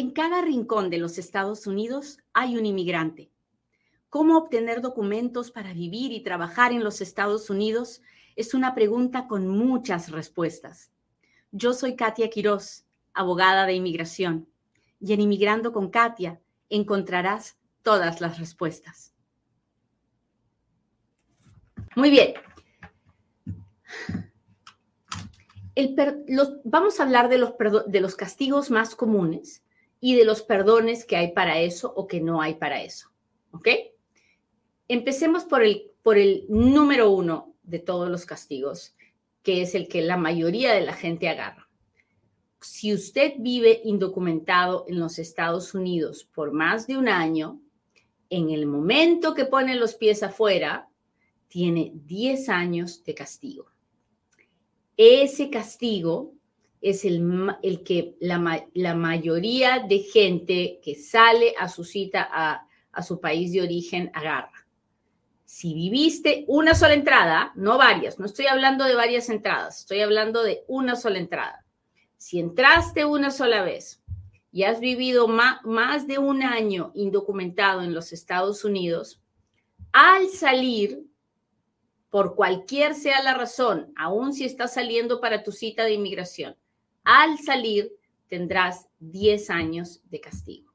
En cada rincón de los Estados Unidos hay un inmigrante. ¿Cómo obtener documentos para vivir y trabajar en los Estados Unidos? Es una pregunta con muchas respuestas. Yo soy Katia Quiroz, abogada de inmigración, y en Inmigrando con Katia encontrarás todas las respuestas. Muy bien. vamos a hablar de los castigos más comunes y de los perdones que hay para eso o que no hay para eso. ¿Ok? Empecemos por el, por el número uno de todos los castigos, que es el que la mayoría de la gente agarra. Si usted vive indocumentado en los Estados Unidos por más de un año, en el momento que pone los pies afuera, tiene 10 años de castigo. Ese castigo es el, el que la, la, mayoría de gente que sale a su cita a, a su país de origen agarra. Si viviste una sola entrada, no varias, no estoy hablando de varias entradas, estoy hablando de una sola entrada. Si entraste una sola vez y has vivido más, de un año indocumentado en los Estados Unidos, al salir, por cualquier sea la razón, aun si estás saliendo para tu cita de inmigración, al salir tendrás 10 años de castigo.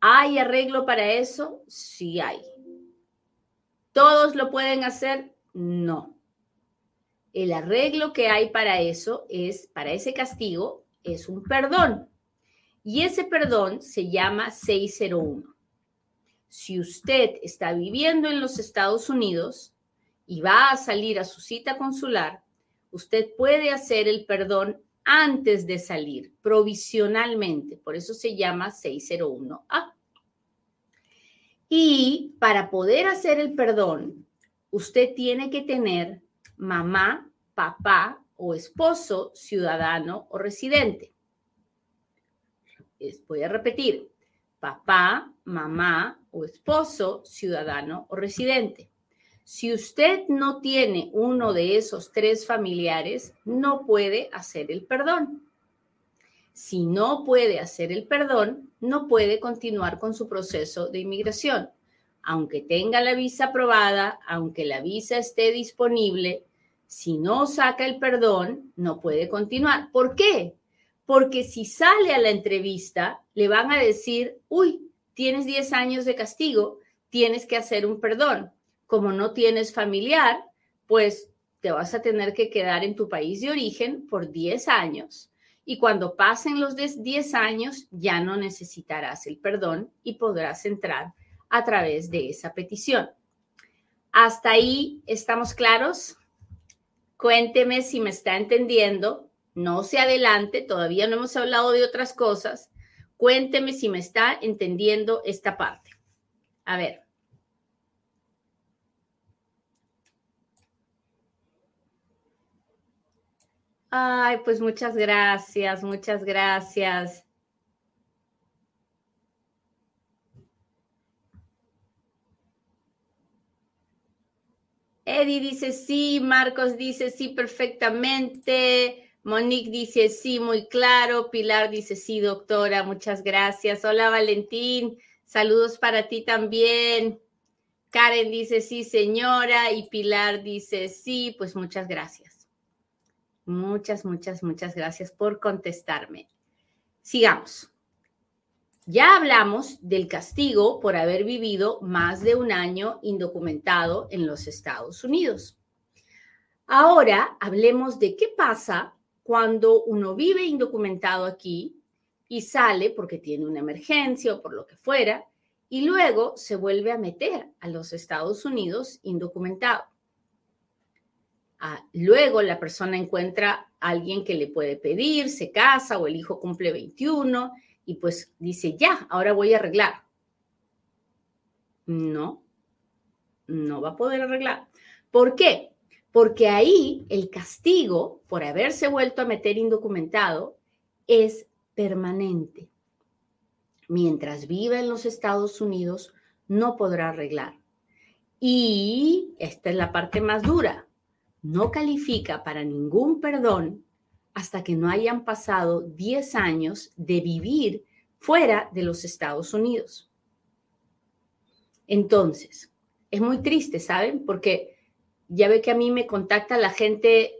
¿Hay arreglo para eso? Sí hay. ¿Todos lo pueden hacer? No. El arreglo que hay para eso es, para ese castigo, es un perdón. Y ese perdón se llama 601. Si usted está viviendo en los Estados Unidos y va a salir a su cita consular, usted puede hacer el perdón antes de salir, provisionalmente. Por eso se llama 601A. Y para poder hacer el perdón, usted tiene que tener mamá, papá o esposo ciudadano o residente. Voy a repetir, papá, mamá o esposo ciudadano o residente. Si usted no tiene uno de esos tres familiares, no puede hacer el perdón. Si no puede hacer el perdón, no puede continuar con su proceso de inmigración. Aunque tenga la visa aprobada, aunque la visa esté disponible, si no saca el perdón, no puede continuar. ¿Por qué? Porque si sale a la entrevista, le van a decir, uy, tienes 10 años de castigo, tienes que hacer un perdón como no tienes familiar, pues te vas a tener que quedar en tu país de origen por 10 años. Y cuando pasen los 10 años, ya no necesitarás el perdón y podrás entrar a través de esa petición. ¿Hasta ahí estamos claros? Cuénteme si me está entendiendo. No se adelante, todavía no hemos hablado de otras cosas. Cuénteme si me está entendiendo esta parte. A ver. Ay, pues muchas gracias, muchas gracias. Eddie dice sí, Marcos dice sí perfectamente, Monique dice sí, muy claro, Pilar dice sí, doctora, muchas gracias. Hola Valentín, saludos para ti también. Karen dice sí, señora, y Pilar dice sí, pues muchas gracias. Muchas, muchas, muchas gracias por contestarme. Sigamos. Ya hablamos del castigo por haber vivido más de un año indocumentado en los Estados Unidos. Ahora hablemos de qué pasa cuando uno vive indocumentado aquí y sale porque tiene una emergencia o por lo que fuera, y luego se vuelve a meter a los Estados Unidos indocumentado. Ah, luego la persona encuentra a alguien que le puede pedir, se casa o el hijo cumple 21 y pues dice, ya, ahora voy a arreglar. No, no va a poder arreglar. ¿Por qué? Porque ahí el castigo por haberse vuelto a meter indocumentado es permanente. Mientras viva en los Estados Unidos, no podrá arreglar. Y esta es la parte más dura no califica para ningún perdón hasta que no hayan pasado 10 años de vivir fuera de los Estados Unidos. Entonces, es muy triste, ¿saben? Porque ya ve que a mí me contacta la gente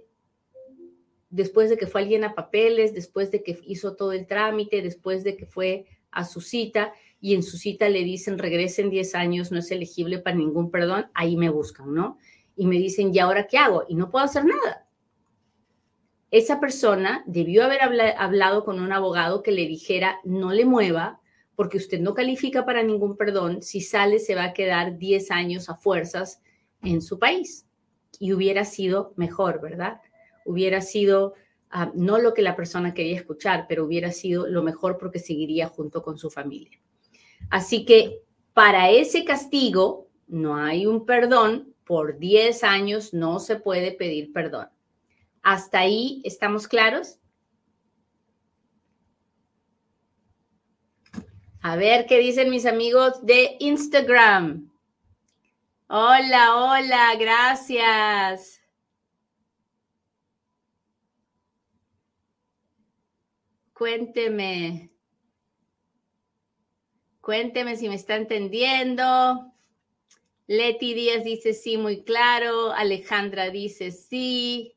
después de que fue alguien a papeles, después de que hizo todo el trámite, después de que fue a su cita y en su cita le dicen regresen 10 años, no es elegible para ningún perdón, ahí me buscan, ¿no? Y me dicen, ¿y ahora qué hago? Y no puedo hacer nada. Esa persona debió haber hablado con un abogado que le dijera, no le mueva, porque usted no califica para ningún perdón, si sale se va a quedar 10 años a fuerzas en su país. Y hubiera sido mejor, ¿verdad? Hubiera sido ah, no lo que la persona quería escuchar, pero hubiera sido lo mejor porque seguiría junto con su familia. Así que para ese castigo no hay un perdón, por 10 años no se puede pedir perdón. ¿Hasta ahí estamos claros? A ver qué dicen mis amigos de Instagram. Hola, hola, gracias. Cuénteme. Cuénteme si me está entendiendo. Leti Díaz dice sí, muy claro. Alejandra dice sí.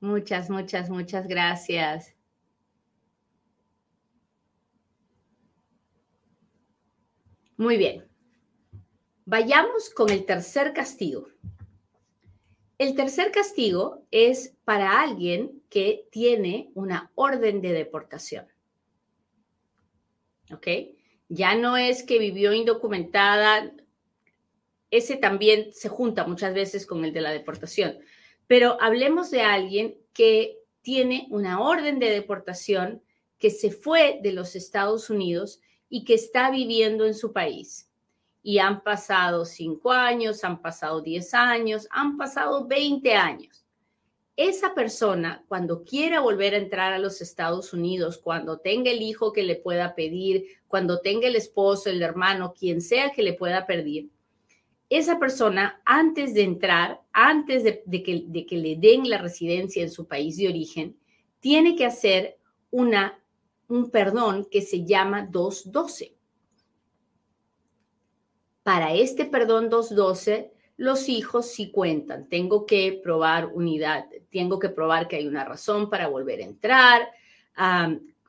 Muchas, muchas, muchas gracias. Muy bien. Vayamos con el tercer castigo. El tercer castigo es para alguien que tiene una orden de deportación. ¿Ok? Ya no es que vivió indocumentada, ese también se junta muchas veces con el de la deportación. Pero hablemos de alguien que tiene una orden de deportación, que se fue de los Estados Unidos y que está viviendo en su país. Y han pasado cinco años, han pasado diez años, han pasado veinte años. Esa persona, cuando quiera volver a entrar a los Estados Unidos, cuando tenga el hijo que le pueda pedir, cuando tenga el esposo, el hermano, quien sea que le pueda pedir, esa persona antes de entrar, antes de, que, de, que, le den la residencia en su país de origen, tiene que hacer una, un perdón que se llama 212. Para este perdón 212, los hijos sí cuentan. Tengo que probar unidad, tengo que probar que hay una razón para volver a entrar,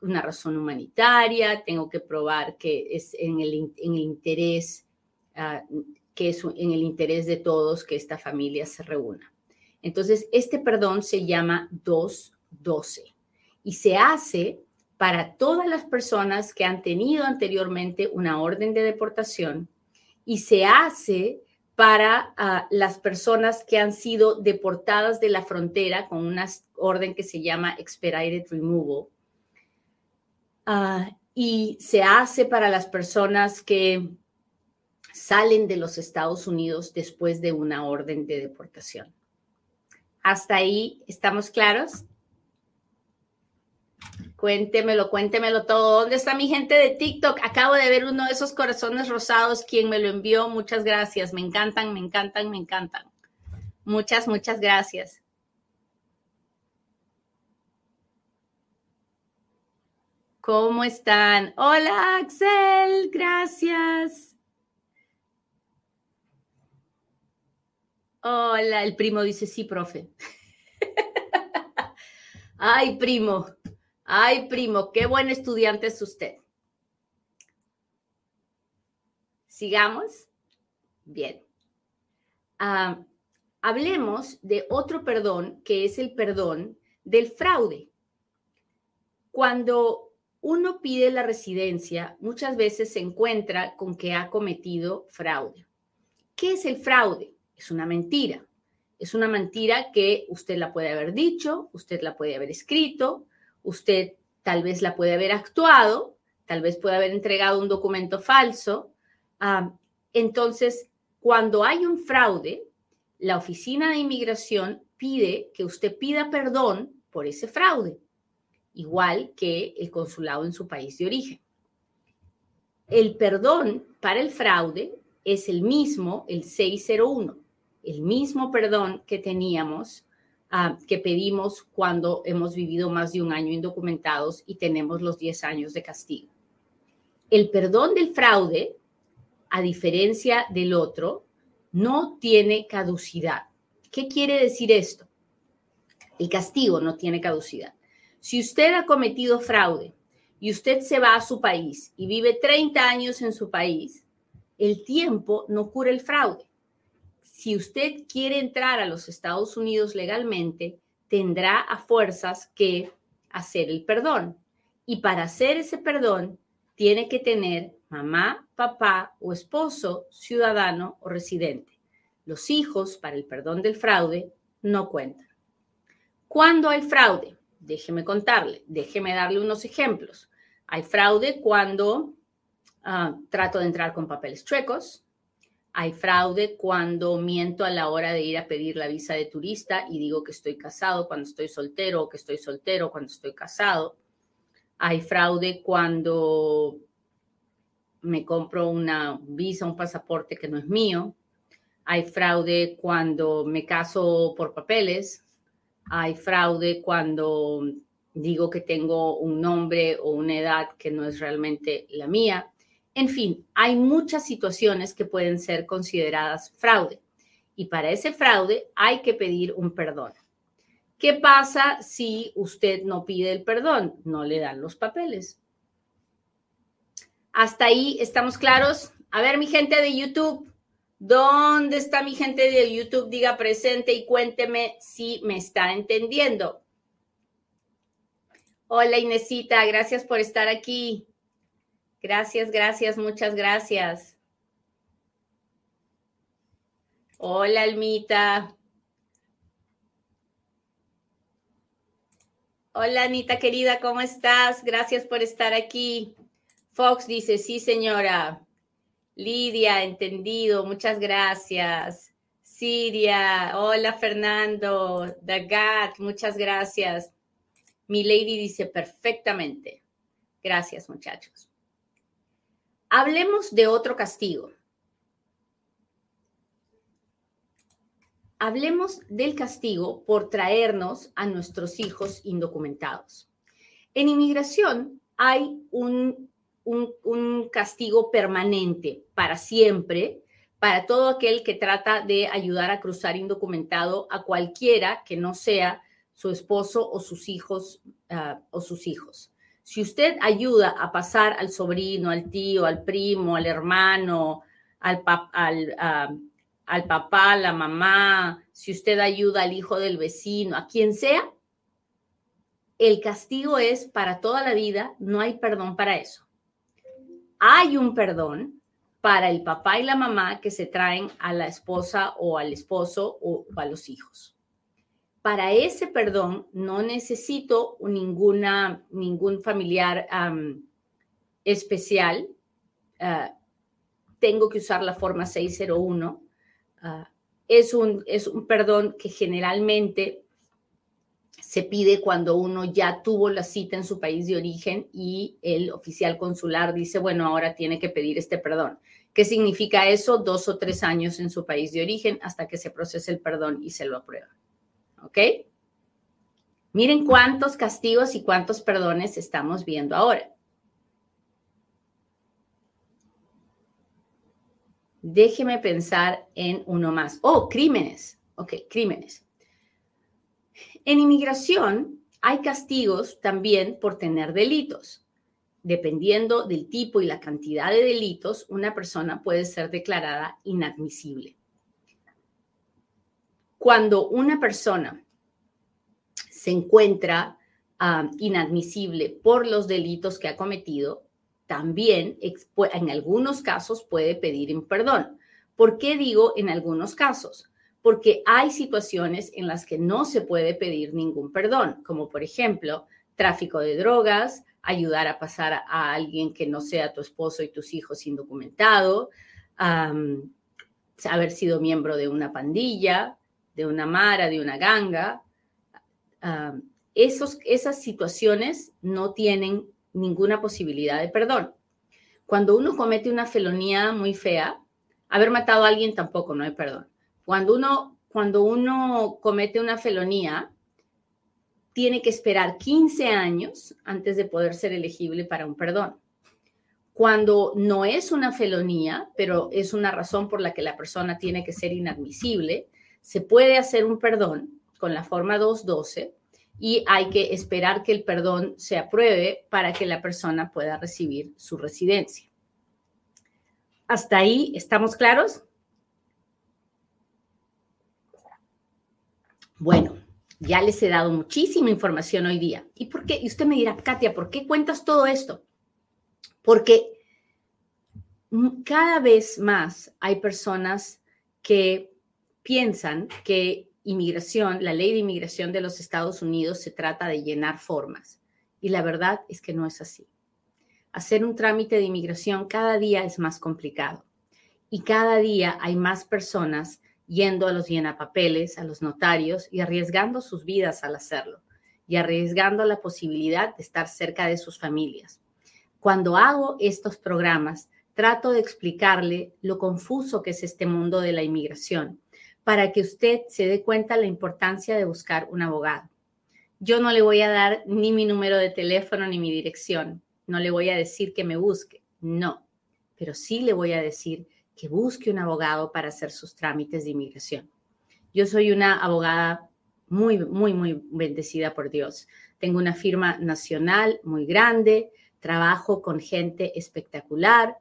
una razón humanitaria, tengo que probar que es en el, interés uh, que es en el interés de todos que esta familia se reúna. Entonces, este perdón se llama 212 y se hace para todas las personas que han tenido anteriormente una orden de deportación y se hace para ah, las personas que han sido deportadas de la frontera con una orden que se llama Expedited Removal. Ah, y se hace para las personas que salen de los Estados Unidos después de una orden de deportación. ¿Hasta ahí estamos claros? Cuéntemelo, cuéntemelo todo. ¿Dónde está mi gente de TikTok? Acabo de ver uno de esos corazones rosados. Quien me lo envió, muchas gracias. Me encantan, me encantan, me encantan. Muchas, muchas gracias. ¿Cómo están? Hola, Axel. Gracias. Hola, el primo dice, sí, profe. Ay, primo, ay, primo, qué buen estudiante es usted. Sigamos. Bien. Ah, hablemos de otro perdón que es el perdón del fraude. Cuando uno pide la residencia, muchas veces se encuentra con que ha cometido fraude. ¿Qué es el fraude? es una mentira. Es una mentira que usted la puede haber dicho, usted la puede haber escrito, usted tal vez la puede haber actuado, tal vez puede haber entregado un documento falso. Entonces, cuando hay un fraude, la oficina de inmigración pide que usted pida perdón por ese fraude, igual que el consulado en su país de origen. el perdón para el fraude es el mismo, el 601, el mismo perdón que teníamos, ah, que pedimos cuando hemos vivido más de un año indocumentados y tenemos los 10 años de castigo. El perdón del fraude, a diferencia del otro, no tiene caducidad. ¿Qué quiere decir esto? El castigo no tiene caducidad. Si usted ha cometido fraude y usted se va a su país y vive 30 años en su país, el tiempo no cura el fraude. Si usted quiere entrar a los Estados Unidos legalmente, tendrá a fuerzas que hacer el perdón. Y para hacer ese perdón, tiene que tener mamá, papá o esposo, ciudadano o residente. Los hijos, para el perdón del fraude, no cuentan. ¿Cuándo hay fraude? Déjeme contarle, déjeme darle unos ejemplos. Hay fraude cuando ah, trato de entrar con papeles chuecos. Hay fraude cuando miento a la hora de ir a pedir la visa de turista y digo que estoy casado cuando estoy soltero o que estoy soltero cuando estoy casado. Hay fraude cuando me compro una visa, un pasaporte que no es mío. Hay fraude cuando me caso por papeles. Hay fraude cuando digo que tengo un nombre o una edad que no es realmente la mía. En fin, hay muchas situaciones que pueden ser consideradas fraude. Y para ese fraude hay que pedir un perdón. ¿Qué pasa si usted no pide el perdón? No le dan los papeles. Hasta ahí estamos claros. A ver, mi gente de YouTube, ¿dónde está mi gente de YouTube? Diga presente y cuénteme si me está entendiendo. Hola Inesita, gracias por estar aquí. Gracias, gracias, muchas gracias. Hola Almita. Hola Anita querida, ¿cómo estás? Gracias por estar aquí. Fox dice, sí señora. Lidia, entendido, muchas gracias. Siria, hola Fernando. Dagat, muchas gracias. Mi lady dice perfectamente. Gracias muchachos. Hablemos de otro castigo. hablemos del castigo por traernos a nuestros hijos indocumentados. En inmigración hay un, un, castigo permanente para siempre para todo aquel que trata de ayudar a cruzar indocumentado a cualquiera que no sea su esposo o sus hijos ah, o sus hijos. Si usted ayuda a pasar al sobrino, al tío, al primo, al hermano, al, al, ah, al papá, la mamá, si usted ayuda al hijo del vecino, a quien sea, el castigo es para toda la vida, no hay perdón para eso. Hay un perdón para el papá y la mamá que se traen a la esposa o al esposo o a los hijos. Para ese perdón no necesito ninguna, ningún familiar especial. Ah, tengo que usar la forma 601 Ah, es, un, es un perdón que generalmente se pide cuando uno ya tuvo la cita en su país de origen y el oficial consular dice, bueno, ahora tiene que pedir este perdón. ¿Qué significa eso? Dos o tres años en su país de origen hasta que se procese el perdón y se lo aprueba. ¿Ok? Miren cuántos castigos y cuántos perdones estamos viendo ahora. Déjeme pensar en uno más. Oh, crímenes. Ok, crímenes. En inmigración hay castigos también por tener delitos. Dependiendo del tipo y la cantidad de delitos, una persona puede ser declarada inadmisible. Cuando una persona se encuentra ah, inadmisible por los delitos que ha cometido, también en algunos casos puede pedir un perdón. ¿Por qué digo en algunos casos? Porque hay situaciones en las que no se puede pedir ningún perdón, como por ejemplo tráfico de drogas, ayudar a pasar a alguien que no sea tu esposo y tus hijos indocumentado, haber sido miembro de una pandilla, de una mara, de una ganga. esos, esas situaciones no tienen ninguna posibilidad de perdón. Cuando uno comete una felonía muy fea, haber matado a alguien tampoco, no hay perdón. Cuando uno, cuando uno comete una felonía, tiene que esperar 15 años antes de poder ser elegible para un perdón. Cuando no es una felonía, pero es una razón por la que la persona tiene que ser inadmisible, se puede hacer un perdón con la forma 212 y hay que esperar que el perdón se apruebe para que la persona pueda recibir su residencia. ¿Hasta ahí estamos claros? Bueno, ya les he dado muchísima información hoy día. ¿Y por qué? Y usted me dirá, Katia, ¿por qué cuentas todo esto? Porque cada vez más hay personas que piensan que inmigración, la ley de inmigración de los Estados Unidos se trata de llenar formas. Y la verdad es que no es así. Hacer un trámite de inmigración cada día es más complicado. Y cada día hay más personas yendo a los llenapapeles, a los notarios y arriesgando sus vidas al hacerlo y arriesgando la posibilidad de estar cerca de sus familias. Cuando hago estos programas, trato de explicarle lo confuso que es este mundo de la inmigración para que usted se dé cuenta la importancia de buscar un abogado. Yo no le voy a dar ni mi número de teléfono ni mi dirección. No le voy a decir que me busque. No, pero sí le voy a decir que busque un abogado para hacer sus trámites de inmigración. Yo soy una abogada muy, muy, muy bendecida por Dios. Tengo una firma nacional muy grande, trabajo con gente espectacular,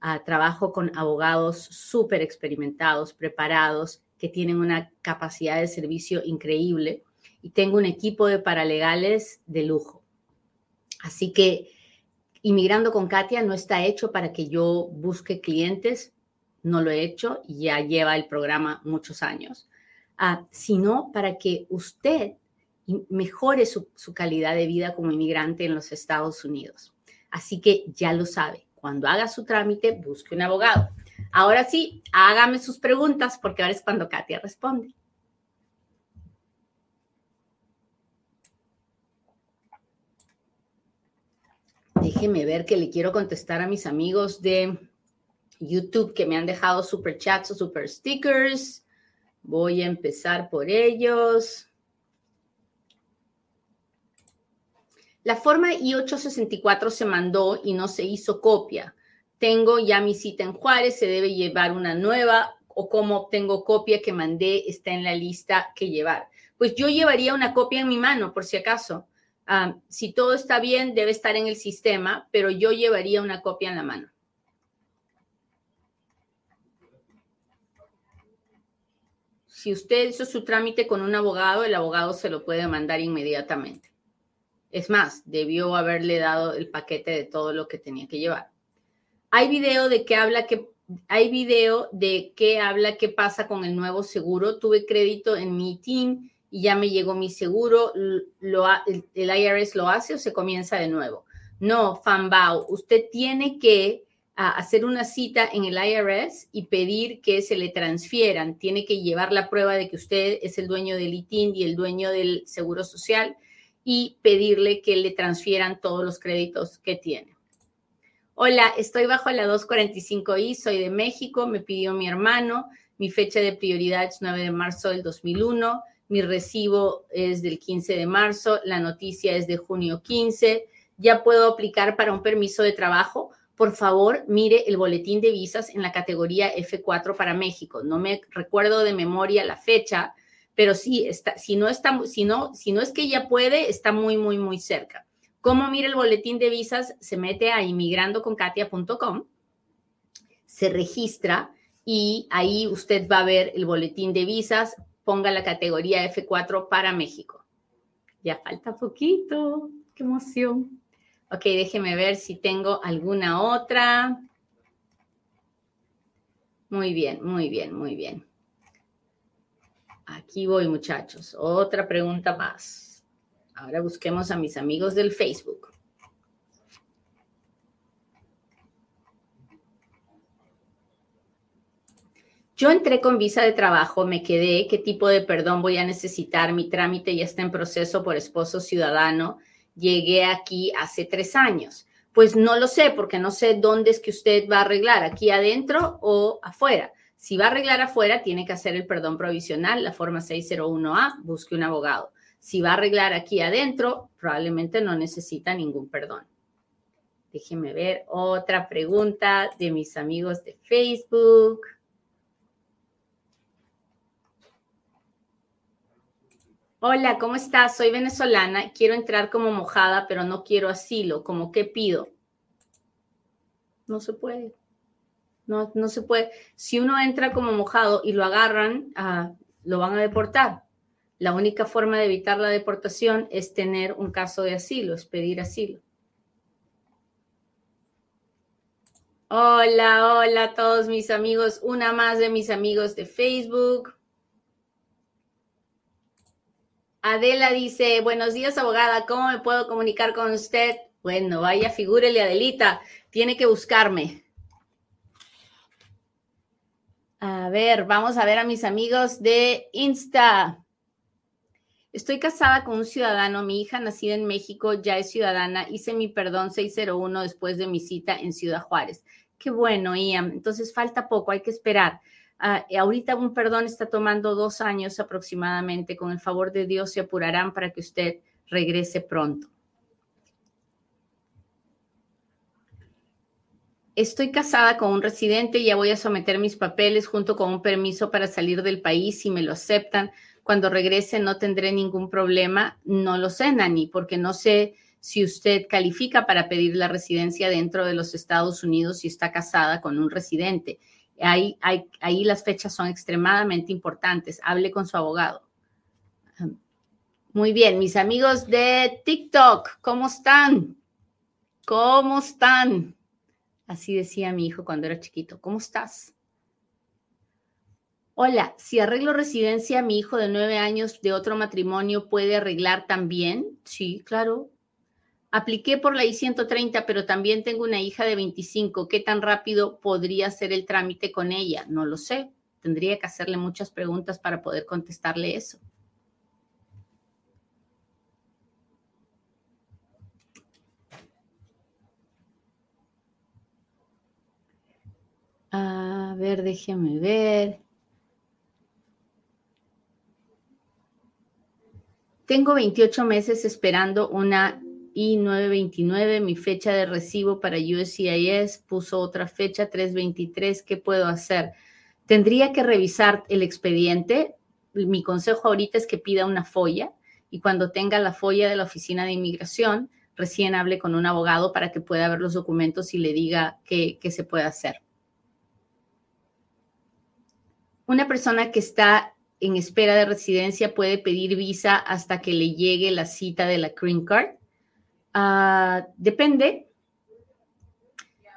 ah, trabajo con abogados súper experimentados, preparados, que tienen una capacidad de servicio increíble y tengo un equipo de paralegales de lujo. Así que Inmigrando con Katia no está hecho para que yo busque clientes, no lo he hecho ya lleva el programa muchos años, ah, sino para que usted mejore su, calidad de vida como inmigrante en los Estados Unidos. Así que ya lo sabe, cuando haga su trámite, busque un abogado. Ahora sí, hágame sus preguntas porque ahora es cuando Katia responde. Déjeme ver que le quiero contestar a mis amigos de YouTube que me han dejado super chats o super stickers. Voy a empezar por ellos. La forma I-864 se mandó y no se hizo copia. Tengo ya mi cita en Juárez, se debe llevar una nueva o como tengo copia que mandé está en la lista que llevar. Pues yo llevaría una copia en mi mano por si acaso. Ah, si todo está bien, debe estar en el sistema, pero yo llevaría una copia en la mano. Si usted hizo su trámite con un abogado, el abogado se lo puede mandar inmediatamente. Es más, debió haberle dado el paquete de todo lo que tenía que llevar. Hay video de qué habla que hay video de qué habla qué pasa con el nuevo seguro. Tuve crédito en mi team y ya me llegó mi seguro. Lo, el, el IRS lo hace o se comienza de nuevo. No, Fanbao, usted tiene que hacer una cita en el IRS y pedir que se le transfieran. Tiene que llevar la prueba de que usted es el dueño del ITIN y el dueño del Seguro Social y pedirle que le transfieran todos los créditos que tiene. Hola, estoy bajo la 245I, soy de México, me pidió mi hermano, mi fecha de prioridad es 9 de marzo del 2001, mi recibo es del 15 de marzo, la noticia es de junio 15, ya puedo aplicar para un permiso de trabajo por favor, mire el boletín de visas en la categoría F4 para México. No me recuerdo de memoria la fecha, pero sí, está, si, no está, si, no, si no es que ella puede, está muy, muy, muy cerca. ¿Cómo mire el boletín de visas? Se mete a inmigrandoconkatia.com, se registra y ahí usted va a ver el boletín de visas, ponga la categoría F4 para México. Ya falta poquito, qué emoción. Ok, déjeme ver si tengo alguna otra. Muy bien, muy bien, muy bien. Aquí voy, muchachos. Otra pregunta más. Ahora busquemos a mis amigos del Facebook. Yo entré con visa de trabajo, me quedé, ¿qué tipo de perdón voy a necesitar? Mi trámite ya está en proceso por esposo ciudadano llegué aquí hace tres años. Pues no lo sé, porque no sé dónde es que usted va a arreglar, aquí adentro o afuera. Si va a arreglar afuera, tiene que hacer el perdón provisional, la forma 601A, busque un abogado. Si va a arreglar aquí adentro, probablemente no necesita ningún perdón. Déjenme ver otra pregunta de mis amigos de Facebook. Hola, ¿cómo estás? Soy venezolana. Quiero entrar como mojada, pero no quiero asilo. ¿Cómo qué pido? No se puede. No, no se puede. Si uno entra como mojado y lo agarran, ah, lo van a deportar. La única forma de evitar la deportación es tener un caso de asilo, es pedir asilo. Hola, hola a todos mis amigos. Una más de mis amigos de Facebook. Adela dice, buenos días abogada, ¿cómo me puedo comunicar con usted? Bueno, vaya, figúrele Adelita, tiene que buscarme. A ver, vamos a ver a mis amigos de Insta. Estoy casada con un ciudadano, mi hija nacida en México ya es ciudadana, hice mi perdón 601 después de mi cita en Ciudad Juárez. Qué bueno, Ian. Entonces falta poco, hay que esperar. Ah, ahorita un perdón está tomando dos años aproximadamente. Con el favor de Dios se apurarán para que usted regrese pronto. Estoy casada con un residente y ya voy a someter mis papeles junto con un permiso para salir del país si me lo aceptan. Cuando regrese no tendré ningún problema. No lo sé, Nani, porque no sé si usted califica para pedir la residencia dentro de los Estados Unidos si está casada con un residente. Ahí, ahí, las fechas son extremadamente importantes. Hable con su abogado. Muy bien, mis amigos de TikTok, ¿cómo están? ¿Cómo están? Así decía mi hijo cuando era chiquito. ¿Cómo estás? Hola, si arreglo residencia, mi hijo de nueve años de otro matrimonio puede arreglar también. Sí, claro, Apliqué por la I-130, pero también tengo una hija de 25. ¿Qué tan rápido podría ser el trámite con ella? No lo sé. Tendría que hacerle muchas preguntas para poder contestarle eso. A ver, déjeme ver. Tengo 28 meses esperando una y 929, mi fecha de recibo para USCIS, puso otra fecha, 323, ¿qué puedo hacer? Tendría que revisar el expediente. Mi consejo ahorita es que pida una folla y cuando tenga la folla de la oficina de inmigración, recién hable con un abogado para que pueda ver los documentos y le diga qué, qué se puede hacer. Una persona que está en espera de residencia puede pedir visa hasta que le llegue la cita de la Green Card. Ah, depende,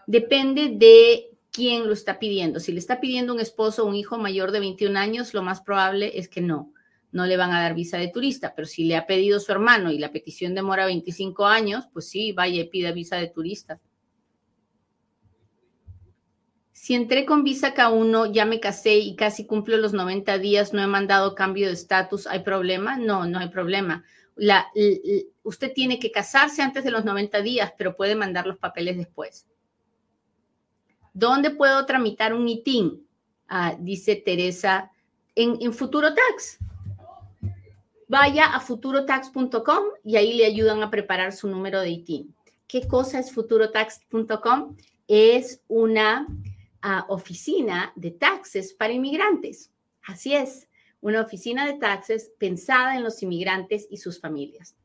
depende de quién lo está pidiendo. Si le está pidiendo un esposo o un hijo mayor de 21 años, lo más probable es que no, no le van a dar visa de turista. Pero si le ha pedido su hermano y la petición demora 25 años, pues sí, vaya y pida visa de turista. Si entré con visa K1, ya me casé y casi cumplo los 90 días, no he mandado cambio de estatus, ¿hay problema? No, no hay problema usted tiene que casarse antes de los 90 días, pero puede mandar los papeles después. ¿Dónde puedo tramitar un ITIN? Ah, dice Teresa, en, en Futuro Tax. Vaya a futurotax.com y ahí le ayudan a preparar su número de ITIN. ¿Qué cosa es futurotax.com? Es una oficina de taxes para inmigrantes. Así es una oficina de taxes pensada en los inmigrantes y sus familias.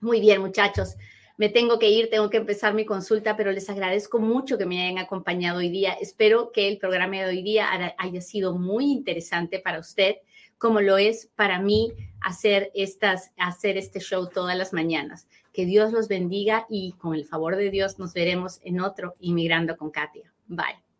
Muy bien, muchachos. Me tengo que ir, tengo que empezar mi consulta, pero les agradezco mucho que me hayan acompañado hoy día. Espero que el programa de hoy día haya sido muy interesante para usted, como lo es para mí hacer, estas, hacer este show todas las mañanas. Que Dios los bendiga y con el favor de Dios nos veremos en otro Inmigrando con Katia. Bye.